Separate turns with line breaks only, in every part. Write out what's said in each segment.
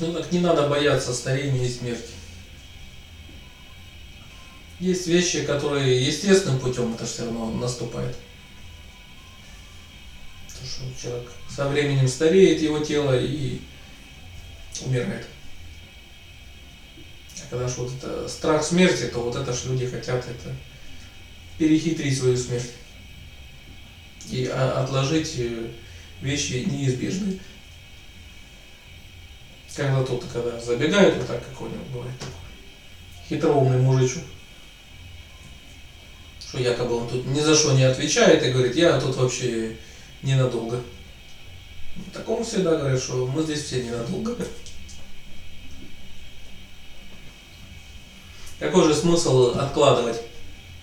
Ну так не надо бояться старения и смерти. Есть вещи, которые естественным путем это все равно наступает. Потому что человек со временем стареет его тело и умирает. А когда ж вот это страх смерти, то вот это ж люди хотят это перехитрить свою смерть и отложить э, вещи неизбежные. Когда тут, когда забегает вот так какой-нибудь бывает такой хитроумный мужичок, что якобы он тут ни за что не отвечает и говорит, я тут вообще ненадолго. Такому всегда говорят, что мы здесь все ненадолго. Какой же смысл откладывать,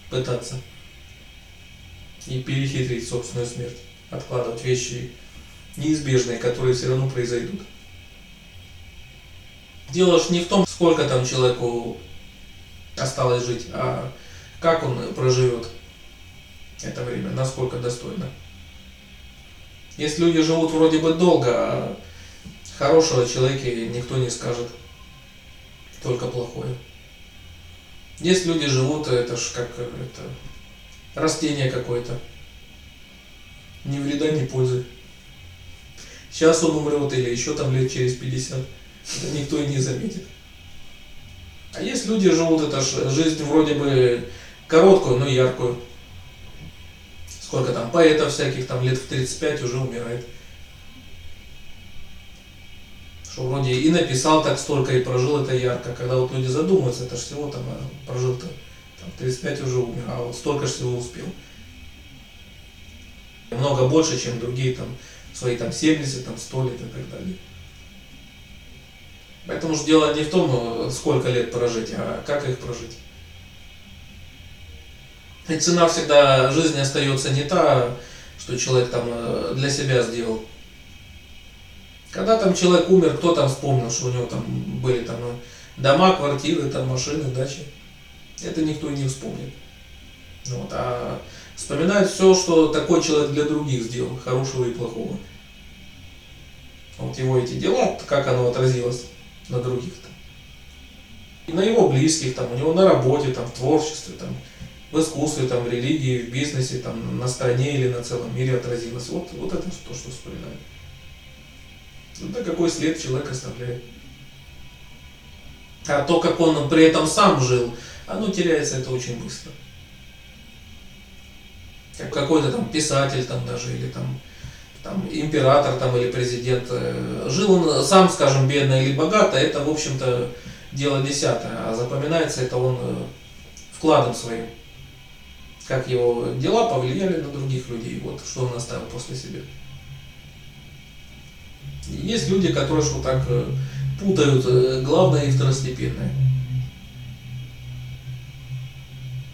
пытаться и перехитрить собственную смерть? Откладывать вещи неизбежные, которые все равно произойдут. Дело ж не в том, сколько там человеку осталось жить, а как он проживет это время, насколько достойно. Если люди живут вроде бы долго, а хорошего человеке никто не скажет, только плохое. Есть люди живут, это ж как это, растение какое-то. Ни вреда, ни пользы. Сейчас он умрет или еще там лет через 50. Это никто и не заметит. А есть люди живут, это жизнь вроде бы короткую, но яркую. Сколько там поэтов всяких, там лет в 35 уже умирает. Что вроде и написал так столько, и прожил это ярко. Когда вот люди задумаются, это ж всего там а, прожил-то там, 35 уже умер, а вот столько же всего успел. Много больше, чем другие там свои там 70, там 100 лет и так далее. Поэтому же дело не в том, сколько лет прожить, а как их прожить. И цена всегда жизни остается не та, что человек там э, для себя сделал. Когда там человек умер, кто там вспомнил, что у него там были там э, дома, квартиры, там машины, дачи. Это никто и не вспомнит. Вот, а вспоминает все, что такой человек для других сделал, хорошего и плохого. Вот его эти дела, как оно отразилось на других-то. И на его близких, там, у него на работе, там, в творчестве, там, в искусстве, там, в религии, в бизнесе, там, на стране или на целом мире отразилось. Вот, вот это то, что вспоминает. Это какой след человек оставляет. А то, как он при этом сам жил, оно теряется это очень быстро. Как какой-то там писатель там даже, или там, там император там или президент. Э, жил он сам, скажем, бедно или богато, это, в общем-то, дело десятое. А запоминается это он э, вкладом своим как его дела повлияли на других людей, вот что он оставил после себя. Есть люди, которые что так э, путают главное и второстепенное.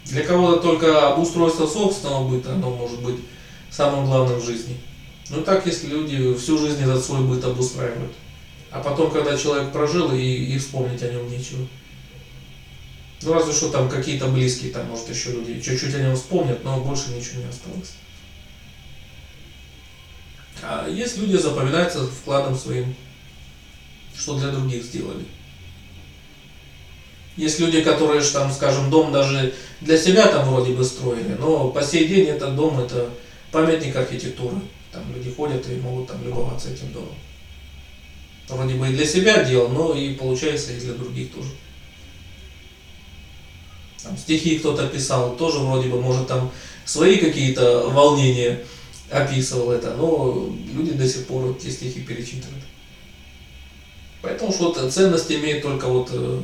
Для кого-то только обустройство собственного быта, оно может быть самым главным в жизни. Ну так, если люди всю жизнь этот свой быт обустраивают. А потом, когда человек прожил, и, и вспомнить о нем нечего. Ну, разве что там какие-то близкие, там, может, еще люди чуть-чуть о нем вспомнят, но больше ничего не осталось. А есть люди, запоминаются вкладом своим, что для других сделали. Есть люди, которые, там, скажем, дом даже для себя там вроде бы строили, но по сей день этот дом это памятник архитектуры. Там люди ходят и могут там любоваться этим домом. Вроде бы и для себя делал, но и получается и для других тоже там, стихи кто-то писал, тоже вроде бы, может, там свои какие-то волнения описывал это, но люди до сих пор эти стихи перечитывают. Поэтому что вот ценность имеет только вот, э,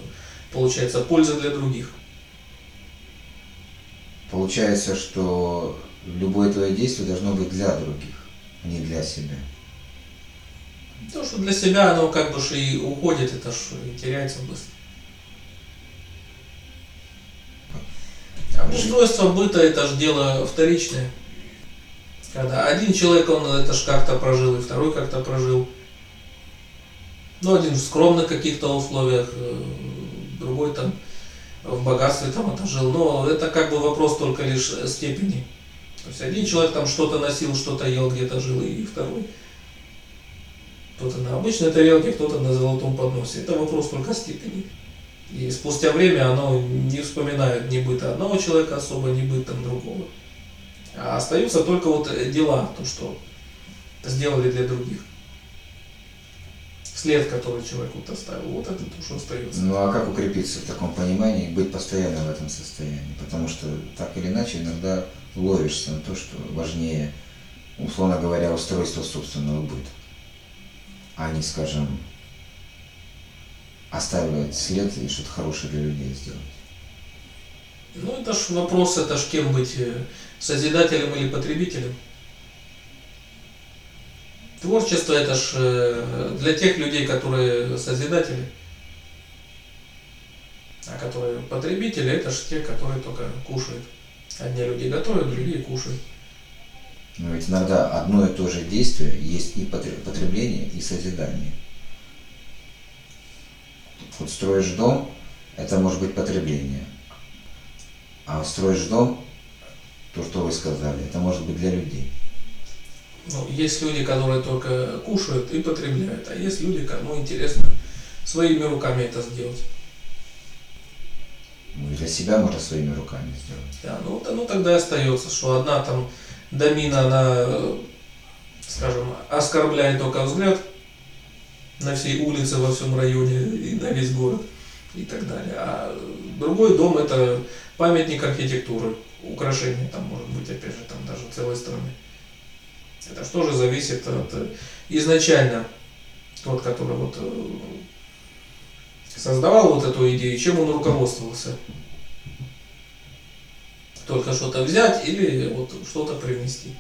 получается, польза для других.
Получается, что любое твое действие должно быть для других, не для себя.
То, что для себя оно как бы и уходит, это же теряется быстро. Устройство быта это же дело вторичное. Когда один человек, он это ж как-то прожил, и второй как-то прожил. Ну, один в скромных каких-то условиях, э, другой там в богатстве там это жил. Но это как бы вопрос только лишь степени. То есть один человек там что-то носил, что-то ел, где-то жил, и второй. Кто-то на обычной тарелке, кто-то на золотом подносе. Это вопрос только степени. И спустя время оно не вспоминает ни быта одного человека особо, ни быт там другого. А остаются только вот дела, то, что сделали для других. След, который человек вот оставил, вот это то, что остается.
Ну а как укрепиться в таком понимании быть постоянно в этом состоянии? Потому что так или иначе иногда ловишься на то, что важнее, условно говоря, устройство собственного быта, а не, скажем, оставить след и что-то хорошее для людей сделать.
Ну это ж вопрос, это ж кем быть, э, созидателем или потребителем. Творчество это ж э, для тех людей, которые созидатели, а которые потребители, это ж те, которые только кушают. Одни люди готовят, другие кушают.
Но ведь иногда одно и то же действие есть и потребление, и созидание. Вот строишь дом, это может быть потребление. А строишь дом, то, что вы сказали, это может быть для людей.
Ну, есть люди, которые только кушают и потребляют, а есть люди, кому интересно своими руками это сделать.
Ну, для себя можно своими руками сделать.
Да, ну, ну тогда остается, что одна там домина, она, скажем, оскорбляет только взгляд на всей улице, во всем районе и на весь город и так далее. А другой дом это памятник архитектуры, украшение там может быть, опять же, там даже целой страны. Это что же зависит от э, изначально тот, который вот э, создавал вот эту идею, чем он руководствовался. Только что-то взять или вот что-то привнести.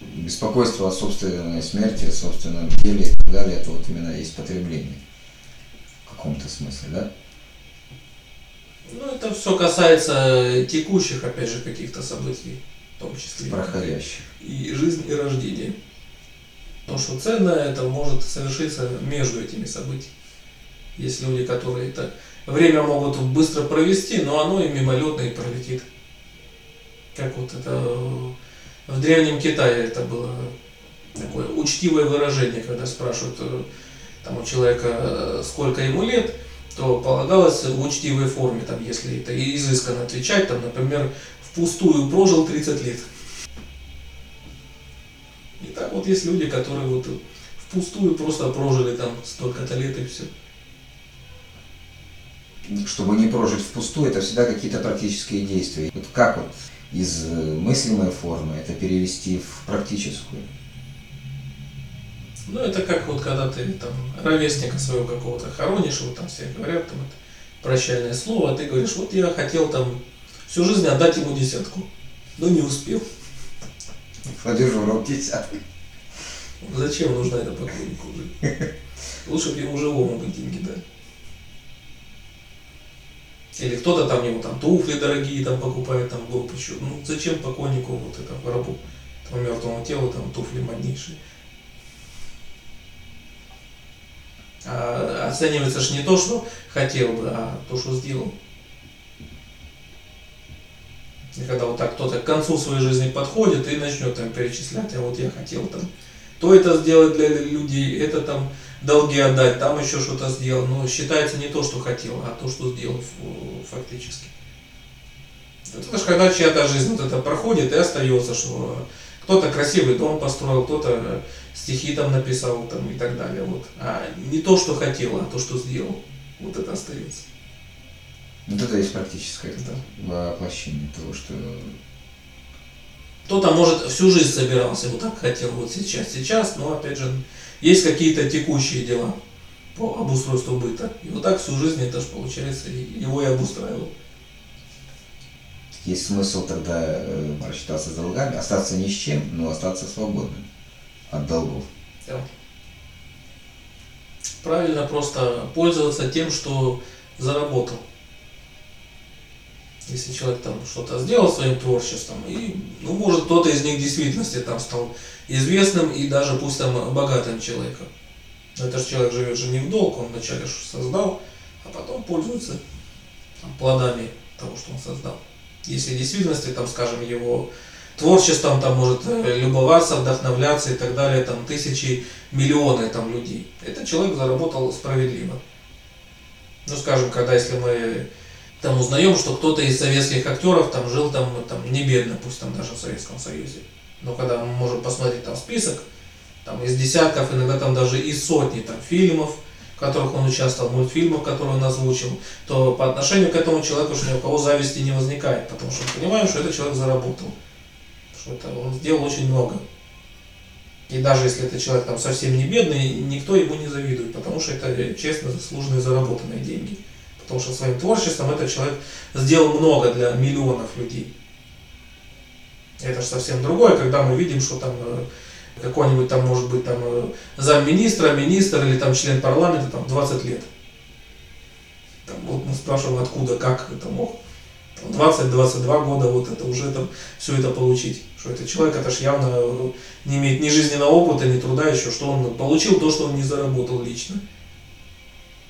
Беспокойство о собственной смерти, о собственном теле и так далее, это вот именно есть потребление в каком-то смысле, да?
Ну, это все касается текущих, опять же, каких-то событий в том числе.
Проходящих.
И жизнь, и рождение. То, что ценное, это может совершиться между этими событиями. Есть люди, которые это время могут быстро провести, но оно и мимолетно и пролетит. Как вот это в Древнем Китае это было такое учтивое выражение, когда спрашивают э, там, у человека, э, сколько ему лет, то полагалось в учтивой форме, там, если это изысканно отвечать, там, например, впустую прожил 30 лет. И так вот есть люди, которые вот впустую просто прожили там столько-то лет и все.
Чтобы не прожить впустую, это всегда какие-то практические действия. Вот как вот из мыслимой формы это перевести в практическую?
Ну, это как вот когда ты там ровесника своего какого-то хоронишь, вот там все говорят, там это прощальное слово, а ты говоришь, вот я хотел там всю жизнь отдать ему десятку, но не успел.
Рот десятку.
Зачем нужна эта покойнику уже? Лучше бы ему живому бы деньги дали. Или кто-то там ему там туфли дорогие там покупает, там гроб еще. Ну зачем покойнику вот это гробу, этому мертвому телу там туфли моднейшие. А оценивается же не то, что хотел бы, а то, что сделал. И когда вот так кто-то к концу своей жизни подходит и начнет там перечислять, а вот я хотел там то это сделать для людей, это там долги отдать, там еще что-то сделал. Но считается не то, что хотел, а то, что сделал фактически. Это же когда чья-то жизнь вот это проходит и остается, что кто-то красивый дом построил, кто-то стихи там написал там, и так далее. Вот. А не то, что хотел, а то, что сделал. Вот это остается.
Вот это есть практическое да. воплощение того, что...
Кто-то, может, всю жизнь собирался, вот так хотел, вот сейчас, сейчас, но, опять же, есть какие-то текущие дела по обустройству быта. И вот так всю жизнь это же, получается, его и обустраивал.
Есть смысл тогда э, рассчитаться долгами, остаться ни с чем, но остаться свободным от долгов.
Да. Правильно просто пользоваться тем, что заработал. Если человек там что-то сделал своим творчеством, и, ну, может, кто-то из них в действительности там стал известным и даже пусть там богатым человеком. Но это человек живет же не в долг, он вначале создал, а потом пользуется там, плодами того, что он создал. Если в действительности, там, скажем, его творчеством там может э, любоваться, вдохновляться и так далее, там тысячи, миллионы там людей. Этот человек заработал справедливо. Ну, скажем, когда если мы там узнаем, что кто-то из советских актеров там жил там, там не бедно, пусть там даже в Советском Союзе. Но когда мы можем посмотреть там список, там из десятков, иногда там даже из сотни там фильмов, в которых он участвовал, мультфильмов, которые он озвучил, то по отношению к этому человеку уж ни у кого зависти не возникает, потому что мы понимаем, что этот человек заработал, что это он сделал очень много. И даже если этот человек там совсем не бедный, никто ему не завидует, потому что это честно заслуженные заработанные деньги. Потому что своим творчеством этот человек сделал много для миллионов людей. Это же совсем другое, когда мы видим, что там э, какой-нибудь там, может быть, там э, замминистра, министр или там член парламента там 20 лет. Там, вот мы спрашиваем, откуда, как это мог. 20-22 года вот это уже там все это получить. Что этот человек, это ж явно э, не имеет ни жизненного опыта, ни труда еще, что он получил то, что он не заработал лично.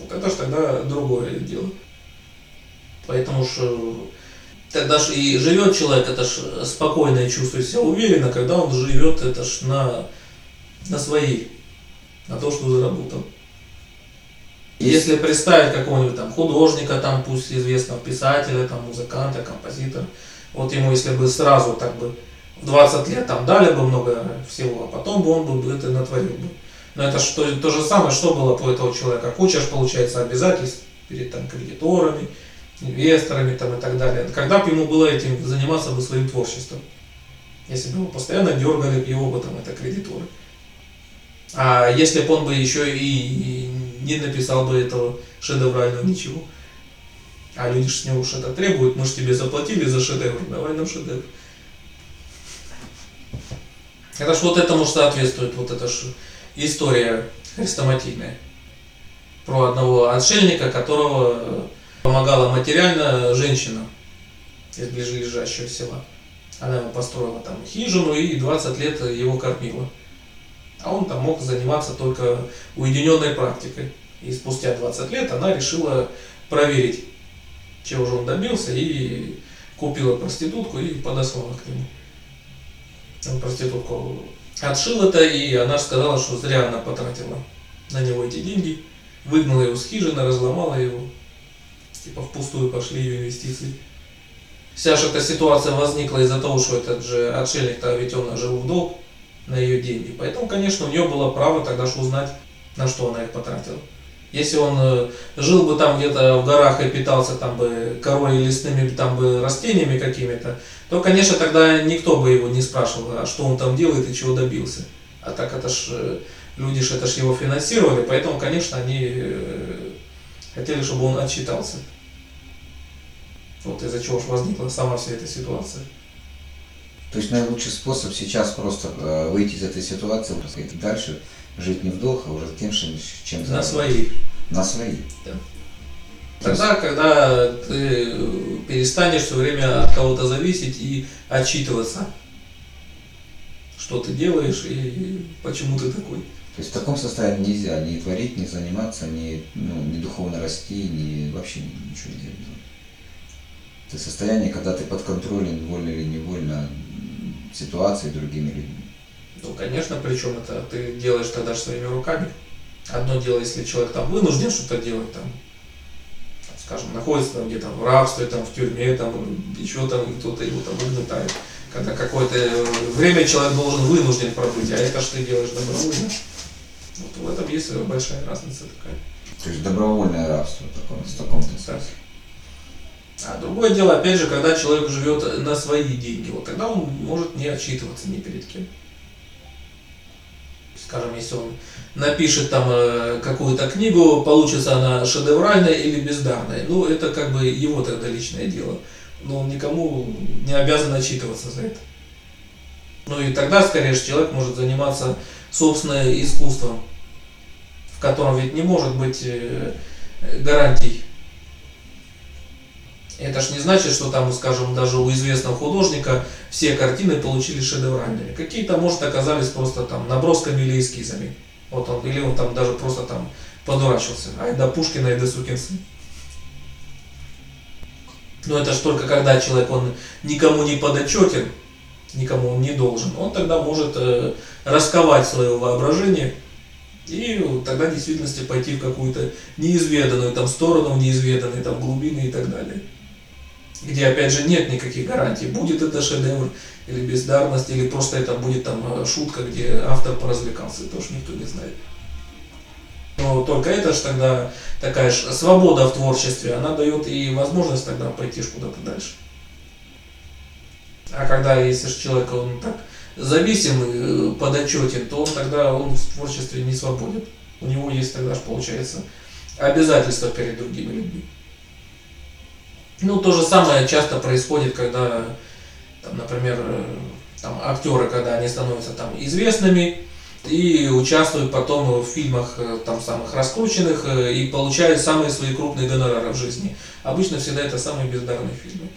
Вот это ж тогда другое дело. Поэтому что тогда ж и живет человек, это ж спокойно и чувствует себя уверенно, когда он живет, это ж на, на свои, на то, что заработал. Если представить какого-нибудь там художника, там пусть известного писателя, там музыканта, композитора, вот ему если бы сразу так бы в 20 лет там дали бы много всего, а потом бы он бы это натворил бы. Но это что, то же самое, что было по этого человека. Куча, получается, обязательств перед там, кредиторами, инвесторами там, и так далее. Когда бы ему было этим заниматься бы своим творчеством? Если бы его постоянно дергали его бы там это кредиторы. А если бы он бы еще и не написал бы этого шедеврального ничего. А люди же с него что-то требуют, мы же тебе заплатили за шедевр, давай нам шедевр. Это ж вот этому соответствует вот эта ж история хрестоматийная. Про одного отшельника, которого помогала материально женщина из ближайшего села. Она ему построила там хижину и 20 лет его кормила. А он там мог заниматься только уединенной практикой. И спустя 20 лет она решила проверить, чего же он добился, и купила проститутку и подослала к нему. Он проститутку отшил это, и она сказала, что зря она потратила на него эти деньги. Выгнала его с хижины, разломала его. Типа впустую пошли ее инвестиции. Вся же эта ситуация возникла из-за того, что этот же отшельник-то ведь он жил в долг на ее деньги. Поэтому, конечно, у нее было право тогда же узнать, на что она их потратила. Если он э, жил бы там где-то в горах и питался там бы корой лесными там бы растениями какими-то, то, конечно, тогда никто бы его не спрашивал, а что он там делает и чего добился. А так это ж э, люди ж это ж его финансировали, поэтому, конечно, они э, хотели, чтобы он отчитался. Вот из-за чего же возникла сама вся эта ситуация.
То есть наилучший способ сейчас просто выйти из этой ситуации, идти дальше, жить не в долг, а уже тем, чем, чем
На свои.
На свои.
Да. Тогда, когда ты перестанешь все время от кого-то зависеть и отчитываться, что ты делаешь и почему ты такой.
То есть в таком состоянии нельзя ни творить, ни заниматься, ни, ну, ни духовно расти, ни вообще ничего не делать. Это состояние, когда ты подконтролен, вольно или невольно, м, ситуацией другими людьми.
Ну, конечно, причем это ты делаешь тогда своими руками. Одно дело, если человек там вынужден что-то делать, там, скажем, находится там где-то в рабстве, там, в тюрьме, там, еще там кто-то его там угнетает. Когда какое-то время человек должен вынужден пробыть, а это что ты делаешь добровольно. Вот в этом есть большая разница такая.
То есть добровольное рабство в таком смысле.
А другое дело, опять же, когда человек живет на свои деньги, вот тогда он может не отчитываться ни перед кем. Скажем, если он напишет там э, какую-то книгу, получится она шедевральная или бездарная, ну это как бы его тогда личное дело. Но он никому не обязан отчитываться за это. Ну и тогда, скорее же, человек может заниматься собственным искусством, в котором ведь не может быть э, гарантий это ж не значит, что там, скажем, даже у известного художника все картины получились шедевральными. Какие-то, может, оказались просто там набросками или эскизами. Вот он, или он там даже просто там подурачился. Ай да Пушкина, ай да сукин. Но это ж только когда человек, он никому не подотчетен, никому он не должен, он тогда может э, расковать свое воображение и тогда в действительности пойти в какую-то неизведанную там сторону, в неизведанные там глубины и так далее. Где опять же нет никаких гарантий, будет это шедевр или бездарность, или просто это будет там э, шутка, где автор поразвлекался, уж никто не знает. Но только это же тогда такая же свобода в творчестве, она дает и возможность тогда пойти куда-то дальше. А когда, если же человек, он так зависимый, э, подотчетен, то он тогда он в творчестве не свободен. У него есть тогда же, получается, обязательства перед другими людьми. Ну, то же самое часто происходит, когда, там, например, э, там, актеры, когда они становятся там известными и участвуют потом в фильмах э, там самых раскрученных и получают самые свои крупные гонорары в жизни. Обычно всегда это самые бездарные фильмы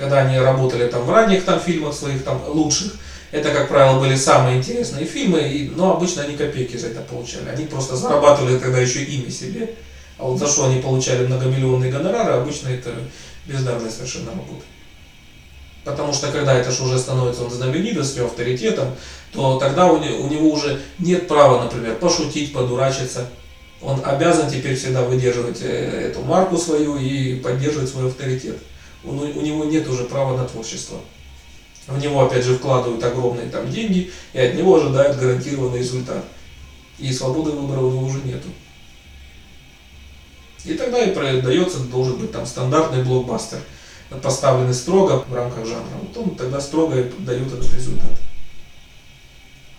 когда они работали там в ранних там фильмах своих там лучших, это, как правило, были самые интересные фильмы, но обычно они копейки за это получали. Они просто зарабатывали тогда еще ими себе. А вот за что они получали многомиллионные гонорары, обычно это бездарная совершенно работа. Потому что когда это же уже становится он знаменитостью, авторитетом, то тогда у него, у него уже нет права, например, пошутить, подурачиться. Он обязан теперь всегда выдерживать э, эту марку свою и поддерживать свой авторитет он, у него нет уже права на творчество. В него опять же вкладывают огромные там деньги и от него ожидают гарантированный результат. И свободы выбора у него уже нету. И тогда и продается, должен быть там стандартный блокбастер, поставленный строго в рамках жанра. Вот он тогда строго дает этот результат.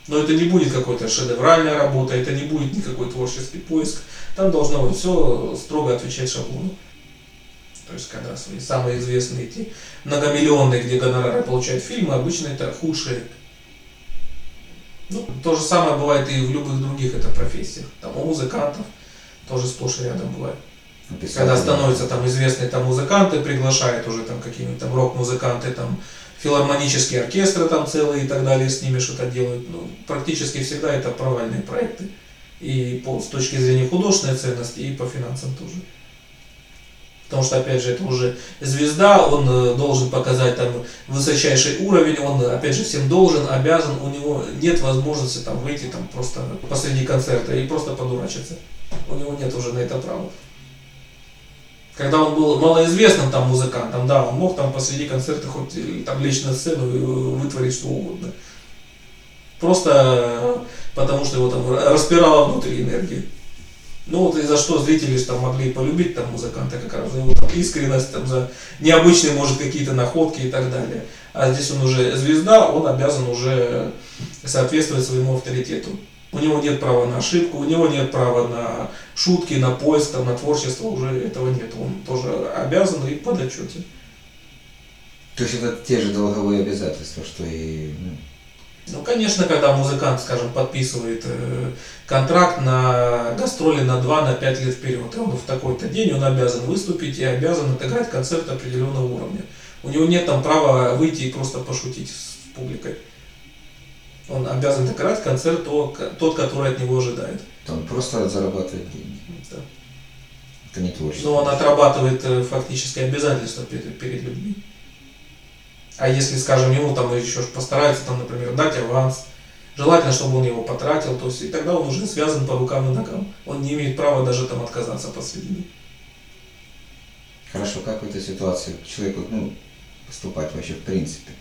Но это не будет какой-то шедевральная работа, это не будет никакой творческий поиск. Там должно быть все строго отвечать шаблону. То есть, когда свои самые известные эти многомиллионные, где гонорары получают фильмы, обычно это худшие. Ну, то же самое бывает и в любых других это профессиях. Там у музыкантов тоже сплошь и рядом бывает. Написать, когда становятся там известные там музыканты, приглашают уже там какие-нибудь там рок-музыканты, там филармонические оркестры там целые и так далее, с ними что-то делают. Ну, практически всегда это провальные проекты. И по, с точки зрения художественной ценности, и по финансам тоже. Потому что, опять же, это уже звезда, он э, должен показать там высочайший уровень, он, опять же, всем должен, обязан, у него нет возможности там выйти там просто посреди концерта и просто подурачиться. У него нет уже на это права. Когда он был малоизвестным там музыкантом, да, он мог там посреди концерта хоть там лечь на сцену и вытворить что угодно. Просто э, потому что его там распирала внутри энергия. Ну вот и за что зрители там могли полюбить там музыканта как раз за его там, искренность, там, за необычные, может, какие-то находки и так далее. А здесь он уже звезда, он обязан уже соответствовать своему авторитету. У него нет права на ошибку, у него нет права на шутки, на поиск, там, на творчество, уже этого нет. Он тоже обязан и под отчете.
То есть это те же долговые обязательства, что и ну,
ну, конечно, когда музыкант, скажем, подписывает э, контракт на гастроли на 2-5 на лет вперед, и он в такой-то день он обязан выступить и обязан отыграть концерт определенного уровня. У него нет там права выйти и просто пошутить с публикой. Он обязан отыграть концерт тот, который от него ожидает.
Он просто зарабатывает деньги.
Да.
Это не творчество.
Но он отрабатывает э, фактически обязательства перед, перед людьми. А если, скажем, ему там еще постараются, там, например, дать аванс, желательно, чтобы он его потратил, то есть и тогда он уже связан по рукам и ногам. Он не имеет права даже там отказаться посредине.
Хорошо, как в этой ситуации человеку ну, поступать вообще в принципе,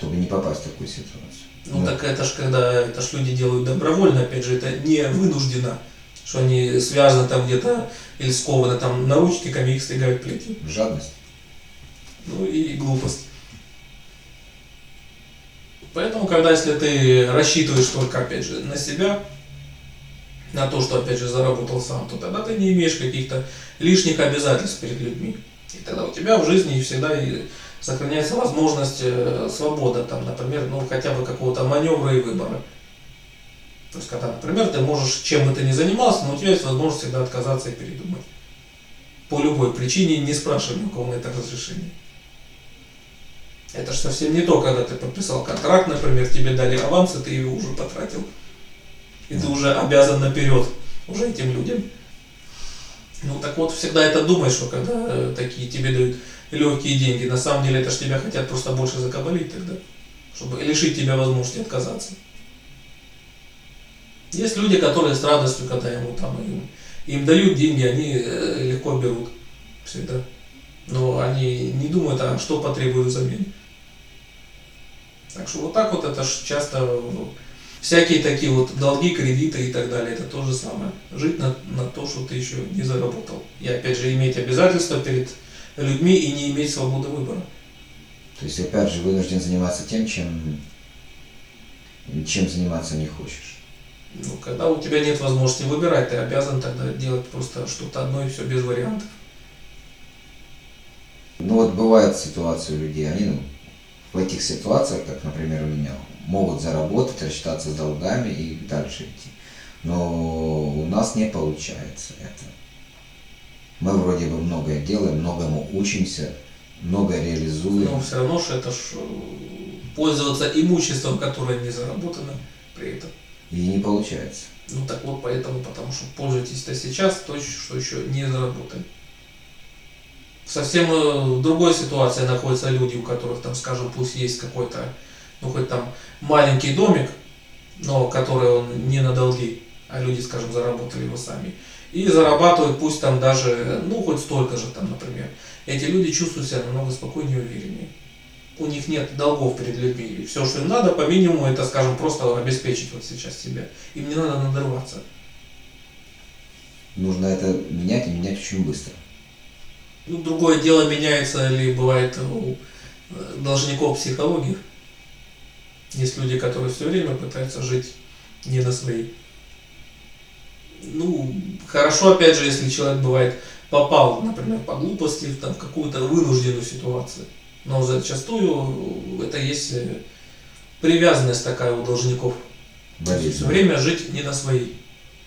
чтобы не попасть в такую ситуацию?
Ну, ну так это ж когда это ж люди делают добровольно, опять же, это не вынуждено, что они связаны там где-то или скованы там наручниками, их стягают плетью.
Жадность
ну и глупость. Поэтому, когда если ты рассчитываешь только, опять же, на себя, на то, что, опять же, заработал сам, то тогда ты не имеешь каких-то лишних обязательств перед людьми. И тогда у тебя в жизни всегда сохраняется возможность э, свобода, там, например, ну, хотя бы какого-то маневра и выбора. То есть, когда, например, ты можешь, чем бы ты ни занимался, но у тебя есть возможность всегда отказаться и передумать. По любой причине, не спрашивай ни у кого на это разрешение. Это же совсем не то, когда ты подписал контракт, например, тебе дали аванс, и ты его уже потратил. И ты уже обязан наперед уже этим людям. Ну так вот, всегда это думаешь, что когда э, такие тебе дают легкие деньги, на самом деле это ж тебя хотят просто больше закабалить тогда, чтобы лишить тебя возможности отказаться. Есть люди, которые с радостью, когда ему там им, им дают деньги, они э, легко берут всегда. Но они не думают, а что потребуют взамен. Так что вот так вот это ж часто ну, всякие такие вот долги, кредиты и так далее, это то же самое. Жить на, на то, что ты еще не заработал. И опять же иметь обязательства перед людьми и не иметь свободы выбора.
То есть, опять же, вынужден заниматься тем, чем, чем заниматься не хочешь.
Ну, когда у тебя нет возможности выбирать, ты обязан тогда делать просто что-то одно и все без вариантов.
Ну вот бывает ситуация у людей, они ну, в этих ситуациях, как, например, у меня, могут заработать, рассчитаться с долгами и дальше идти. Но у нас не получается это. Мы вроде бы многое делаем, многому учимся, многое реализуем.
Но все равно что это ж э, пользоваться имуществом, которое не заработано при этом.
И не получается.
Ну так вот поэтому, потому что пользуетесь-то сейчас то, что еще не заработали. Совсем э, в другой ситуации находятся люди, у которых там, скажем, пусть есть какой-то, ну хоть там маленький домик, но который он не на долги, а люди, скажем, заработали его сами. И зарабатывают пусть там даже, ну хоть столько же там, например. Эти люди чувствуют себя намного спокойнее и увереннее. У них нет долгов перед людьми. И все, что им надо, по минимуму, это, скажем, просто обеспечить вот сейчас себя. Им не надо надрываться.
Нужно это менять и менять очень быстро.
Ну, другое дело, меняется ли бывает у э, должников психологии. Есть люди, которые все время пытаются жить не на своей. Ну, хорошо, опять же, если человек бывает попал, например, по глупости в, там, в какую-то вынужденную ситуацию. Но зачастую это есть э, привязанность такая у должников.
Болезнь.
Все время жить не на своей.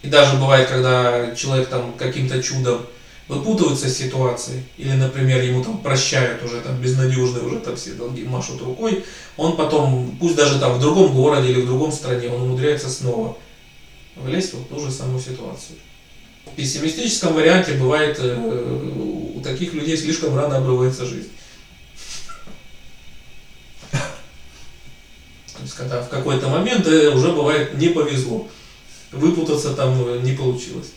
И даже бывает, когда человек там каким-то чудом выпутывается из ситуации, или, например, ему там прощают уже там безнадежные уже там все долги машут рукой, он потом, пусть даже там в другом городе или в другом стране, он умудряется снова влезть в ту же самую ситуацию. В пессимистическом варианте бывает э, у таких людей слишком рано обрывается жизнь. То есть, когда в какой-то момент э, уже бывает не повезло, выпутаться там э, не получилось.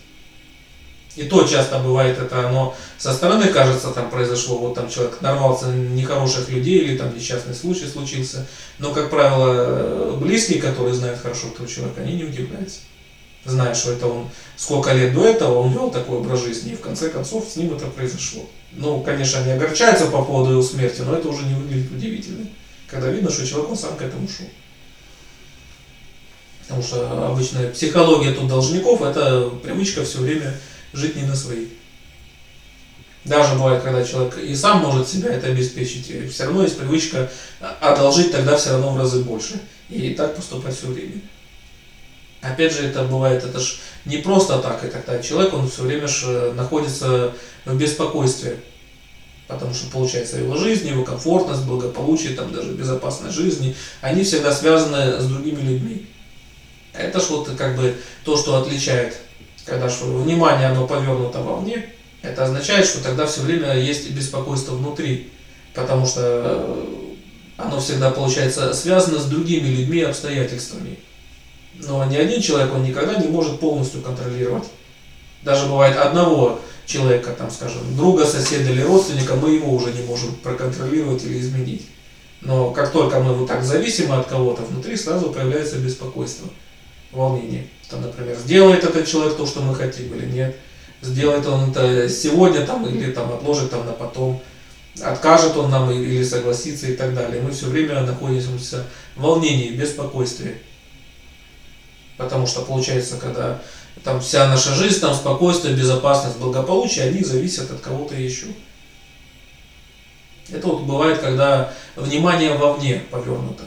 И то часто бывает это оно со стороны кажется, там произошло, вот там человек нарвался на нехороших людей или там несчастный случай случился. Но, как правило, близкие, которые знают хорошо этого человека, они не удивляются. Зная, что это он сколько лет до этого он вел такой образ жизни, и в конце концов с ним это произошло. Ну, конечно, они огорчаются по поводу его смерти, но это уже не выглядит удивительно. Когда видно, что человек он сам к этому шел. Потому что обычная психология тут должников это привычка все время жить не на свои. Даже бывает, когда человек и сам может себя это обеспечить, и все равно есть привычка одолжить тогда все равно в разы больше. И так поступать все время. Опять же, это бывает, это ж не просто так, и тогда человек, он все время ж находится в беспокойстве. Потому что, получается, его жизнь, его комфортность, благополучие, там даже безопасность жизни, они всегда связаны с другими людьми. Это ж вот как бы то, что отличает когда что внимание оно повернуто вовне, это означает, что тогда все время есть беспокойство внутри, потому что э, оно всегда получается связано с другими людьми и обстоятельствами. Но ни один человек, он никогда не может полностью контролировать. Даже бывает одного человека, там, скажем, друга, соседа или родственника, мы его уже не можем проконтролировать или изменить. Но как только мы вот так зависимы от кого-то, внутри сразу появляется беспокойство волнение. Там, например, сделает этот человек то, что мы хотим или нет. Сделает он это сегодня там, или там, отложит там, на потом. Откажет он нам или согласится и так далее. Мы все время находимся в волнении, в беспокойстве. Потому что получается, когда там вся наша жизнь, там спокойствие, безопасность, благополучие, они зависят от кого-то еще. Это вот бывает, когда внимание вовне повернуто.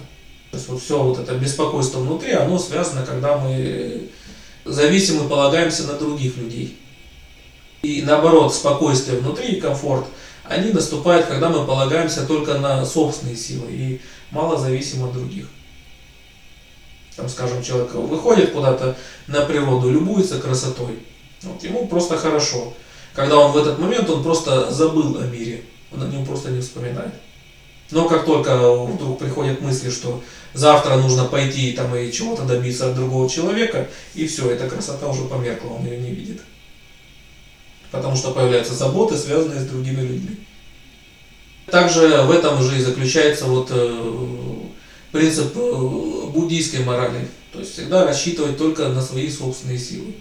Есть вот все вот это беспокойство внутри, оно связано, когда мы зависим и полагаемся на других людей. И наоборот, спокойствие внутри и комфорт, они наступают, когда мы полагаемся только на собственные силы и мало зависим от других. Там, скажем, человек выходит куда-то на природу, любуется красотой. Вот, ему просто хорошо. когда он в этот момент, он просто забыл о мире, он о нем просто не вспоминает. Но как только вдруг приходят мысли, что завтра нужно пойти там и чего-то добиться от другого человека, и все, эта красота уже померкла, он ее не видит. Потому что появляются заботы, связанные с другими людьми. Также в этом же и заключается вот э, принцип э, буддийской морали. То есть всегда рассчитывать только на свои собственные силы.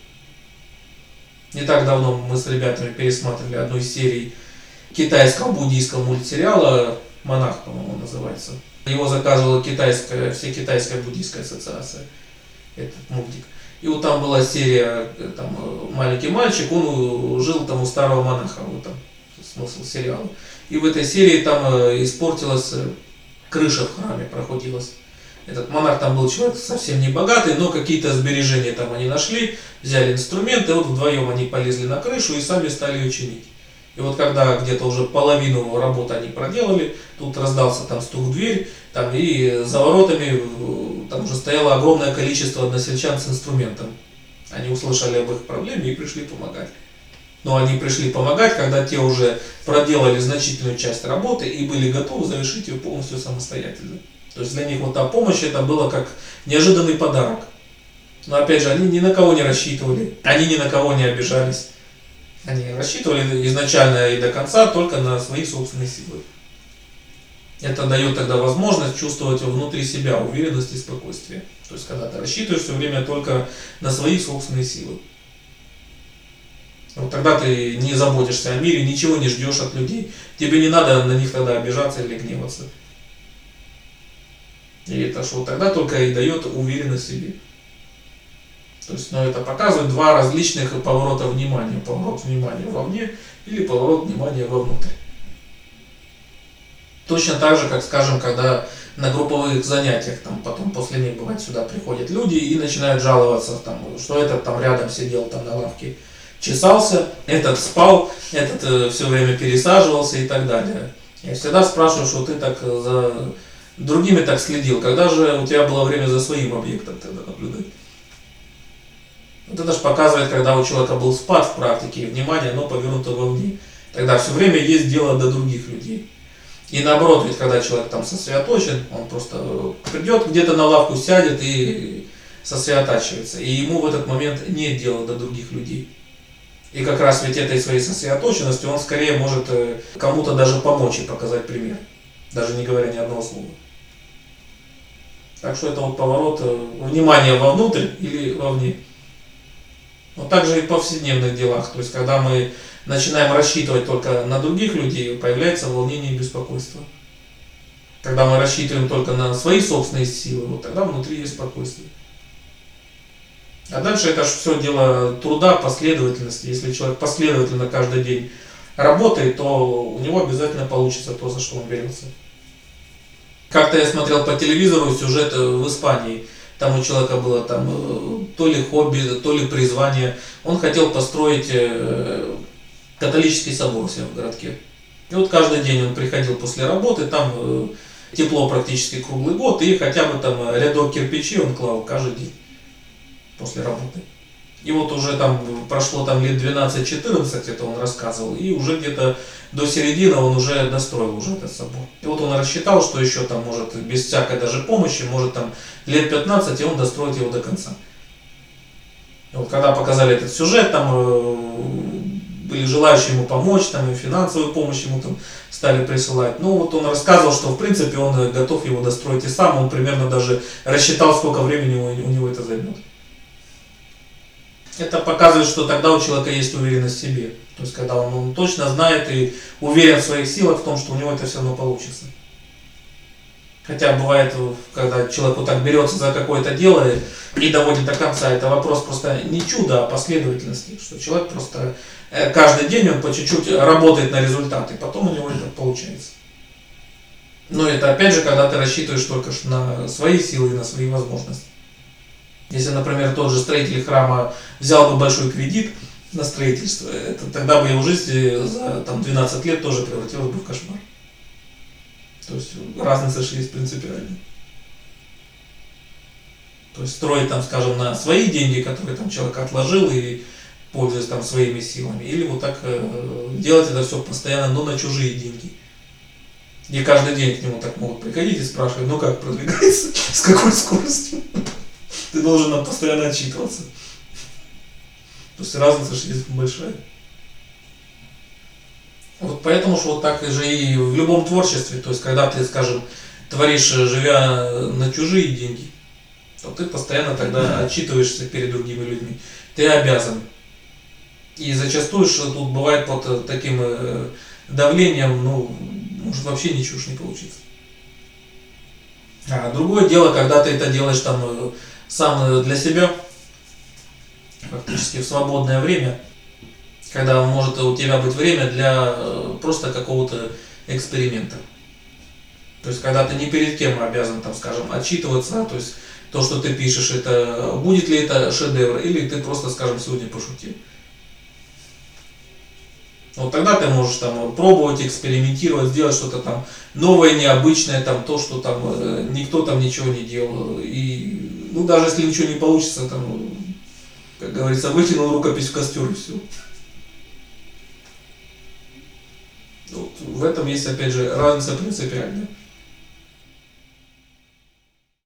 Не так давно мы с ребятами пересматривали одну из серий китайского буддийского мультсериала «Монах», по-моему, называется. Его заказывала китайская, все китайская буддийская ассоциация, этот мультик. И вот там была серия, э, там маленький мальчик, он жил там у старого монаха, вот там смысл сериала. И в этой серии там э, испортилась э, крыша в храме, проходилась. Этот монарх там был человек совсем не богатый, но какие-то сбережения там они нашли, взяли инструменты, вот вдвоем они полезли на крышу и сами стали ее чинить. И вот когда где-то уже половину работы они проделали, тут раздался там стук в дверь, там и за воротами э, там уже стояло огромное количество односельчан с инструментом. Они услышали об их проблеме и пришли помогать. Но они пришли помогать, когда те уже проделали значительную часть работы и были готовы завершить ее полностью самостоятельно. То есть для них вот та помощь это было как неожиданный подарок. Но опять же, они ни на кого не рассчитывали, они ни на кого не обижались. Они рассчитывали изначально и до конца только на свои собственные силы. Это дает тогда возможность чувствовать внутри себя уверенность и спокойствие. То есть когда ты рассчитываешь все время только на свои собственные силы. Вот тогда ты не заботишься о мире, ничего не ждешь от людей. Тебе не надо на них тогда обижаться или гневаться. И это что тогда только и дает уверенность в себе. То есть, ну, это показывает два различных поворота внимания. Поворот внимания вовне или поворот внимания вовнутрь. Точно так же, как, скажем, когда на групповых занятиях, там, потом после них, бывает, сюда приходят люди и начинают жаловаться, там, что этот там рядом сидел там на лавке чесался, этот спал, этот э, все время пересаживался и так далее. Я всегда спрашиваю, что ты так за другими так следил, когда же у тебя было время за своим объектом тогда наблюдать? Вот это же показывает, когда у человека был спад в практике, внимание, оно повернуто вовне. Тогда все время есть дело до других людей. И наоборот, ведь когда человек там сосредоточен, он просто придет где-то на лавку, сядет и сосредотачивается. И ему в этот момент нет дела до других людей. И как раз ведь этой своей сосредоточенностью он скорее может э, кому-то даже помочь и показать пример, даже не говоря ни одного слова. Так что это вот поворот э, внимания вовнутрь или вовне. Но также и в повседневных делах. То есть, когда мы начинаем рассчитывать только на других людей, появляется волнение и беспокойство. Когда мы рассчитываем только на свои собственные силы, вот тогда внутри есть спокойствие. А дальше это же все дело труда, последовательности. Если человек последовательно каждый день работает, то у него обязательно получится то, за что он берется. Как-то я смотрел по телевизору сюжет в Испании. Там у человека было там э, то ли хобби, то ли призвание. Он хотел построить э, католический собор у себя в городке. И вот каждый день он приходил после работы, там э, тепло практически круглый год, и хотя бы там рядок кирпичей он клал каждый день после работы. И вот уже там прошло там лет 12-14, это он рассказывал, и уже где-то до середины он уже достроил уже этот собор. И вот он рассчитал, что еще там может без всякой даже помощи, может там лет 15, и он достроит его до конца. И вот когда показали этот сюжет, там э, были желающие ему помочь, там и финансовую помощь ему там стали присылать. Ну вот он рассказывал, что в принципе он готов его достроить и сам, он примерно даже рассчитал, сколько времени у него это займет. Это показывает, что тогда у человека есть уверенность в себе. То есть, когда он, он точно знает и уверен в своих силах, в том, что у него это все равно получится. Хотя бывает, когда человек вот так берется за какое-то дело и доводит до конца, это вопрос просто не чуда, а последовательности. Что человек просто э, каждый день он по чуть-чуть работает на результаты, потом у него это получается. Но это опять же, когда ты рассчитываешь только на свои силы и на свои возможности. Если, например, тот же строитель храма взял бы большой кредит на строительство, это, тогда бы его жизнь за там, 12 лет тоже превратилась бы в кошмар. То есть разница же есть принципиально. То есть строить там, скажем, на свои деньги, которые там человек отложил и пользуясь там своими силами, или вот так э, делать это все постоянно, но на чужие деньги. И каждый день к нему так могут приходить и спрашивать, ну как продвигается, с какой скоростью. Ты должен нам постоянно отчитываться. То есть разница же слишком большая. Вот поэтому что вот так же и в любом творчестве, то есть когда ты, скажем, творишь, э, живя на чужие деньги, то ты постоянно тогда отчитываешься перед другими людьми. Ты обязан. И зачастую что тут бывает под э, таким э, давлением, ну, может вообще ничего уж не получится. А другое дело, когда ты это делаешь там сам для себя, фактически в свободное время, когда может у тебя быть время для э, просто какого-то эксперимента. То есть, когда ты не перед кем обязан, там, скажем, отчитываться, то есть, то, что ты пишешь, это будет ли это шедевр, или ты просто, скажем, сегодня пошутил. Вот тогда ты можешь там пробовать, экспериментировать, сделать что-то там новое, необычное, там то, что там э, никто там ничего не делал. И ну даже если ничего не получится, там, как говорится, выкинул рукопись в костер и все. Вот в этом есть опять же разница принципиальная.